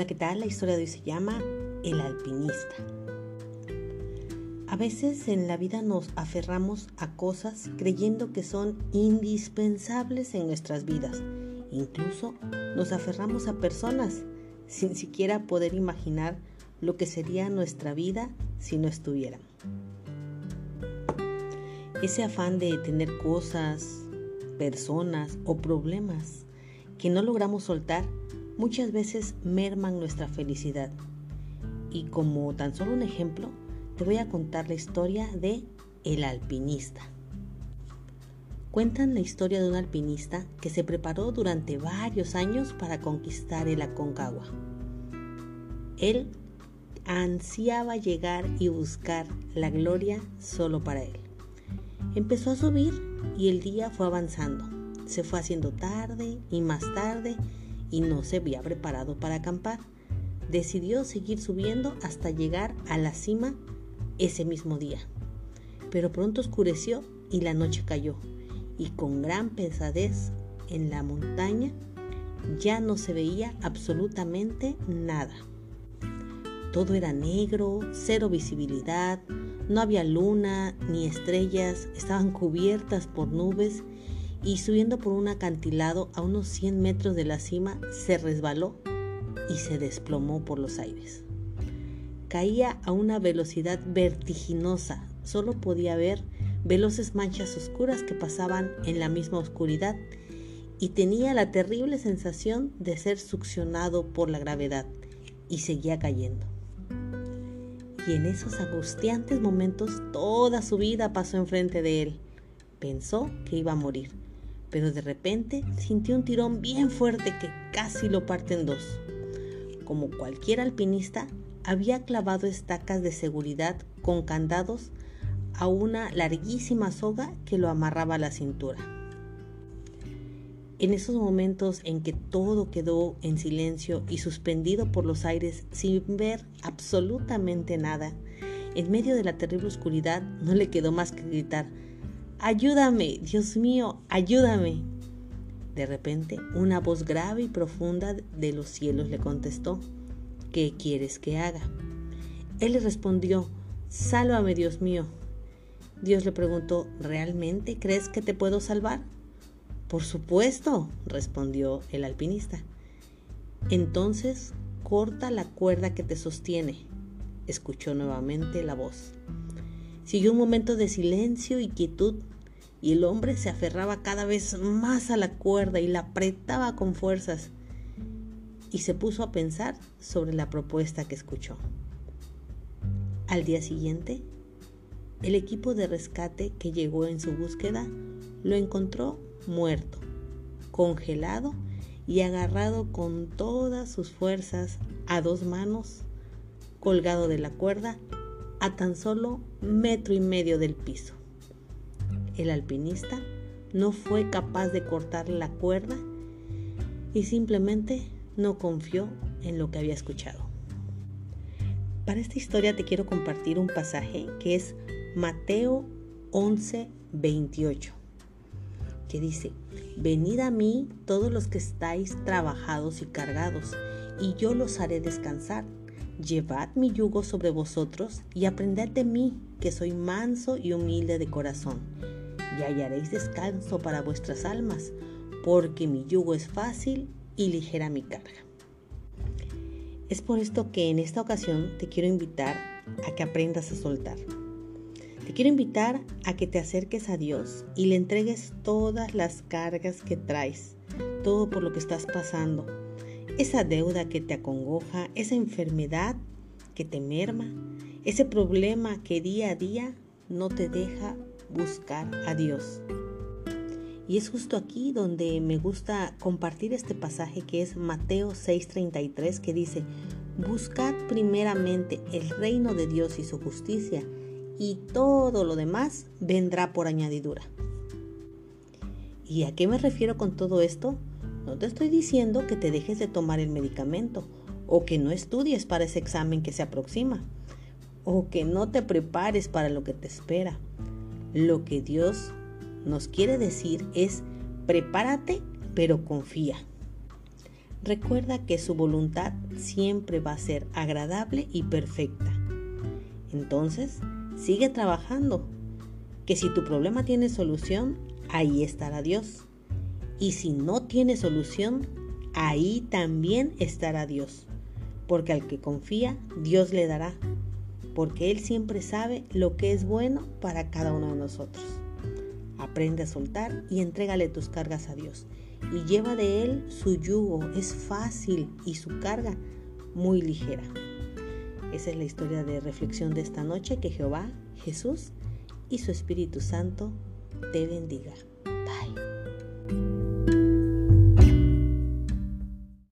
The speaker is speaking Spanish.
Hola, ¿qué tal? La historia de hoy se llama El alpinista. A veces en la vida nos aferramos a cosas creyendo que son indispensables en nuestras vidas. Incluso nos aferramos a personas sin siquiera poder imaginar lo que sería nuestra vida si no estuvieran. Ese afán de tener cosas, personas o problemas que no logramos soltar muchas veces merman nuestra felicidad. Y como tan solo un ejemplo, te voy a contar la historia de El alpinista. Cuentan la historia de un alpinista que se preparó durante varios años para conquistar el Aconcagua. Él ansiaba llegar y buscar la gloria solo para él. Empezó a subir y el día fue avanzando. Se fue haciendo tarde y más tarde y no se había preparado para acampar. Decidió seguir subiendo hasta llegar a la cima ese mismo día. Pero pronto oscureció y la noche cayó, y con gran pesadez en la montaña ya no se veía absolutamente nada. Todo era negro, cero visibilidad, no había luna ni estrellas, estaban cubiertas por nubes y subiendo por un acantilado a unos 100 metros de la cima se resbaló y se desplomó por los aires. Caía a una velocidad vertiginosa, solo podía ver veloces manchas oscuras que pasaban en la misma oscuridad y tenía la terrible sensación de ser succionado por la gravedad y seguía cayendo. Y en esos angustiantes momentos toda su vida pasó enfrente de él. Pensó que iba a morir pero de repente sintió un tirón bien fuerte que casi lo parte en dos. Como cualquier alpinista, había clavado estacas de seguridad con candados a una larguísima soga que lo amarraba a la cintura. En esos momentos en que todo quedó en silencio y suspendido por los aires sin ver absolutamente nada, en medio de la terrible oscuridad no le quedó más que gritar, Ayúdame, Dios mío, ayúdame. De repente, una voz grave y profunda de los cielos le contestó, ¿qué quieres que haga? Él le respondió, Sálvame, Dios mío. Dios le preguntó, ¿realmente crees que te puedo salvar? Por supuesto, respondió el alpinista. Entonces, corta la cuerda que te sostiene, escuchó nuevamente la voz. Siguió un momento de silencio y quietud y el hombre se aferraba cada vez más a la cuerda y la apretaba con fuerzas y se puso a pensar sobre la propuesta que escuchó. Al día siguiente, el equipo de rescate que llegó en su búsqueda lo encontró muerto, congelado y agarrado con todas sus fuerzas a dos manos, colgado de la cuerda a tan solo metro y medio del piso. El alpinista no fue capaz de cortar la cuerda y simplemente no confió en lo que había escuchado. Para esta historia te quiero compartir un pasaje que es Mateo 11, 28, que dice, Venid a mí todos los que estáis trabajados y cargados, y yo los haré descansar. Llevad mi yugo sobre vosotros y aprended de mí, que soy manso y humilde de corazón, y hallaréis descanso para vuestras almas, porque mi yugo es fácil y ligera mi carga. Es por esto que en esta ocasión te quiero invitar a que aprendas a soltar. Te quiero invitar a que te acerques a Dios y le entregues todas las cargas que traes, todo por lo que estás pasando, esa deuda que te acongoja, esa enfermedad que te merma, ese problema que día a día no te deja buscar a Dios. Y es justo aquí donde me gusta compartir este pasaje que es Mateo 6:33 que dice, buscad primeramente el reino de Dios y su justicia y todo lo demás vendrá por añadidura. ¿Y a qué me refiero con todo esto? No te estoy diciendo que te dejes de tomar el medicamento o que no estudies para ese examen que se aproxima o que no te prepares para lo que te espera. Lo que Dios nos quiere decir es prepárate pero confía. Recuerda que su voluntad siempre va a ser agradable y perfecta. Entonces, sigue trabajando, que si tu problema tiene solución, ahí estará Dios. Y si no tiene solución, ahí también estará Dios. Porque al que confía, Dios le dará. Porque Él siempre sabe lo que es bueno para cada uno de nosotros. Aprende a soltar y entrégale tus cargas a Dios. Y lleva de Él su yugo. Es fácil y su carga muy ligera. Esa es la historia de reflexión de esta noche. Que Jehová, Jesús y su Espíritu Santo te bendiga.